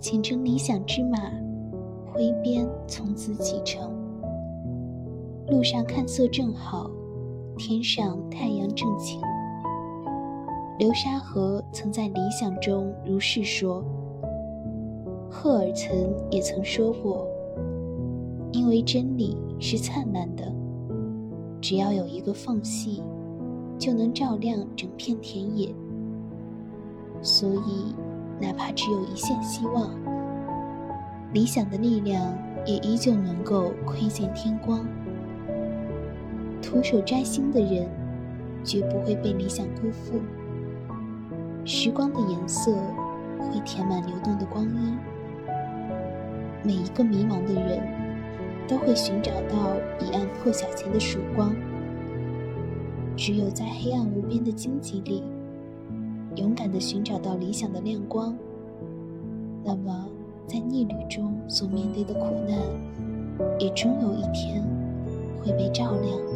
前程理想之马，挥鞭从此启程。路上看色正好，天上太阳正晴。流沙河曾在理想中如是说。赫尔岑也曾说过：“因为真理是灿烂的，只要有一个缝隙，就能照亮整片田野。所以，哪怕只有一线希望，理想的力量也依旧能够窥见天光。徒手摘星的人，绝不会被理想辜负。时光的颜色会填满流动的光阴。每一个迷茫的人，都会寻找到彼岸破晓前的曙光。只有在黑暗无边的荆棘里，勇敢地寻找到理想的亮光，那么在逆旅中所面对的苦难，也终有一天会被照亮。